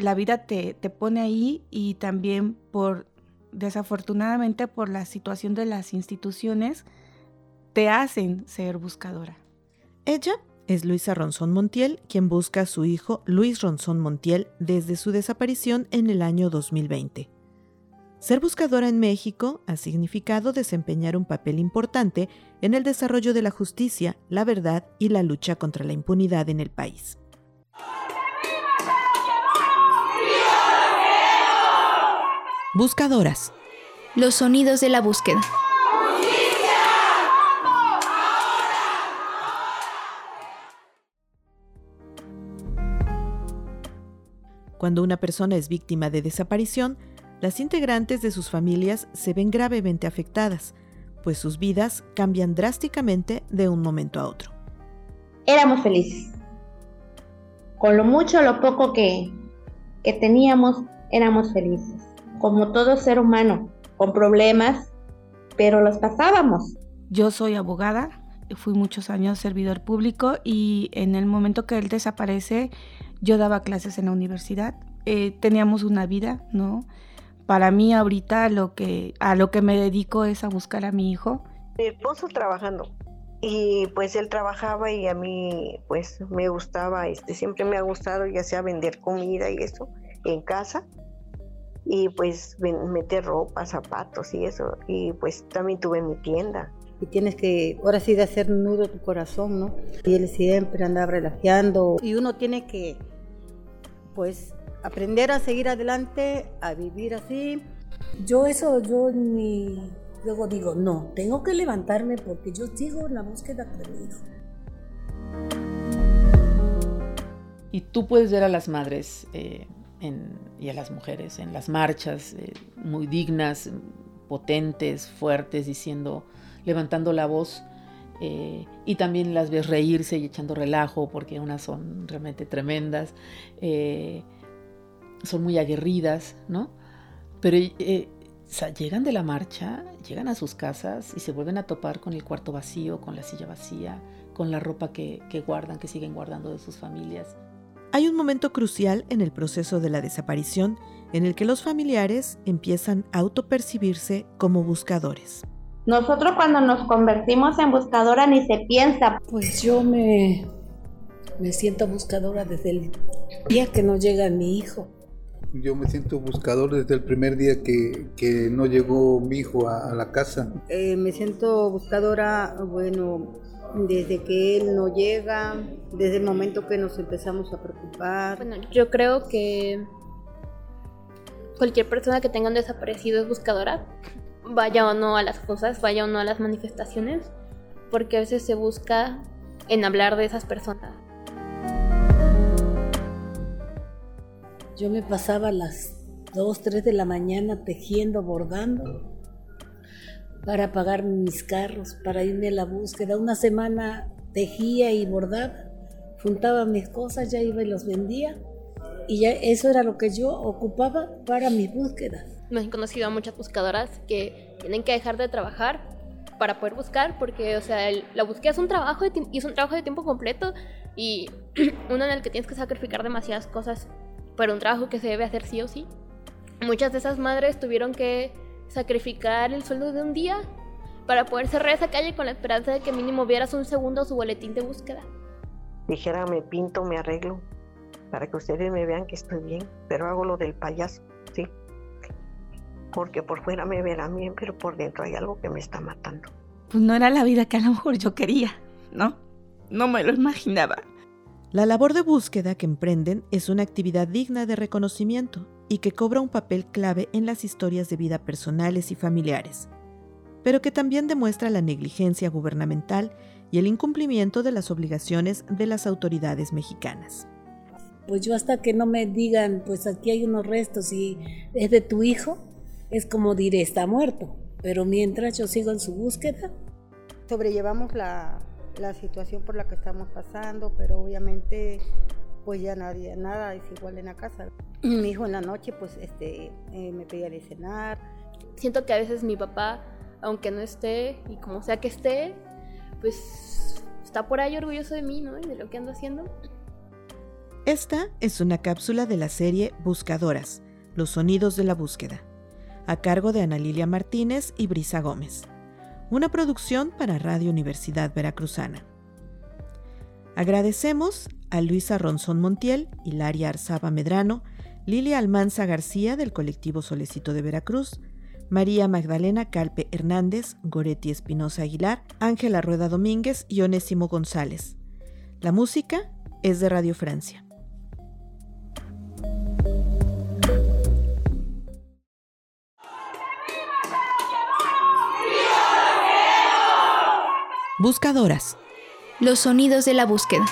la vida te, te pone ahí y también por, desafortunadamente por la situación de las instituciones, te hacen ser buscadora. Ella es Luisa Ronzón Montiel, quien busca a su hijo Luis Ronzón Montiel desde su desaparición en el año 2020. Ser buscadora en México ha significado desempeñar un papel importante en el desarrollo de la justicia, la verdad y la lucha contra la impunidad en el país. Buscadoras. Los sonidos de la búsqueda. Cuando una persona es víctima de desaparición, las integrantes de sus familias se ven gravemente afectadas, pues sus vidas cambian drásticamente de un momento a otro. Éramos felices. Con lo mucho o lo poco que, que teníamos, éramos felices. Como todo ser humano, con problemas, pero los pasábamos. Yo soy abogada, fui muchos años servidor público y en el momento que él desaparece, yo daba clases en la universidad, eh, teníamos una vida, ¿no? Para mí ahorita lo que, a lo que me dedico es a buscar a mi hijo. Mi esposo trabajando y pues él trabajaba y a mí pues me gustaba, este, siempre me ha gustado ya sea vender comida y eso en casa y pues meter ropa, zapatos y eso y pues también tuve mi tienda y tienes que, ahora sí, de hacer nudo tu corazón, ¿no? Y él siempre andaba relajando y uno tiene que, pues, aprender a seguir adelante, a vivir así. Yo eso, yo ni, luego digo, no, tengo que levantarme porque yo sigo en la búsqueda de mi hijo. Y tú puedes ver a las madres eh, y a las mujeres en las marchas eh, muy dignas, potentes, fuertes, diciendo levantando la voz eh, y también las ves reírse y echando relajo porque unas son realmente tremendas, eh, son muy aguerridas, ¿no? Pero eh, llegan de la marcha, llegan a sus casas y se vuelven a topar con el cuarto vacío, con la silla vacía, con la ropa que, que guardan, que siguen guardando de sus familias. Hay un momento crucial en el proceso de la desaparición en el que los familiares empiezan a autopercibirse como buscadores. Nosotros cuando nos convertimos en buscadora ni se piensa. Pues yo me, me siento buscadora desde el día que no llega mi hijo. Yo me siento buscador desde el primer día que, que no llegó mi hijo a, la casa. Eh, me siento buscadora, bueno, desde que él no llega, desde el momento que nos empezamos a preocupar. Bueno, yo creo que cualquier persona que tenga un desaparecido es buscadora vaya o no a las cosas, vaya o no a las manifestaciones, porque a veces se busca en hablar de esas personas. Yo me pasaba las 2, 3 de la mañana tejiendo, bordando, para pagar mis carros, para irme a la búsqueda. Una semana tejía y bordaba, juntaba mis cosas, ya iba y los vendía. Y ya eso era lo que yo ocupaba para mis búsquedas me he conocido a muchas buscadoras que tienen que dejar de trabajar para poder buscar, porque, o sea, la búsqueda es un trabajo de es un trabajo de tiempo completo y uno en el que tienes que sacrificar demasiadas cosas para un trabajo que se debe hacer sí o sí. Muchas de esas madres tuvieron que sacrificar el sueldo de un día para poder cerrar esa calle con la esperanza de que mínimo vieras un segundo su boletín de búsqueda. Dijera, me pinto, me arreglo, para que ustedes me vean que estoy bien, pero hago lo del payaso, ¿sí? porque por fuera me verán bien, pero por dentro hay algo que me está matando. Pues no era la vida que a lo mejor yo quería, ¿no? No me lo imaginaba. La labor de búsqueda que emprenden es una actividad digna de reconocimiento y que cobra un papel clave en las historias de vida personales y familiares, pero que también demuestra la negligencia gubernamental y el incumplimiento de las obligaciones de las autoridades mexicanas. Pues yo hasta que no me digan, pues aquí hay unos restos y es de tu hijo, es como diré, está muerto. Pero mientras yo sigo en su búsqueda, sobrellevamos la, situación por la que estamos pasando, pero obviamente pues ya nadie, nada es igual en la casa. Mi hijo en la noche pues este, eh, me pedía de cenar. Siento que a veces mi papá, aunque no esté y como sea que esté, pues está por ahí orgulloso de mí, ¿no? Y de lo que ando haciendo. Esta es una cápsula de la serie Buscadoras, los sonidos de la búsqueda, a cargo de Ana Lilia Martínez y Brisa Gómez. Una producción para Radio Universidad Veracruzana. Agradecemos a Luisa Ronzón Montiel, Hilaria Arzaba Medrano, Lilia Almanza García del colectivo Solecito de Veracruz, María Magdalena Calpe Hernández, Goretti Espinosa Aguilar, Ángela Rueda Domínguez y Onésimo González. La música es de Radio Francia. Buscadoras. Los sonidos de la búsqueda.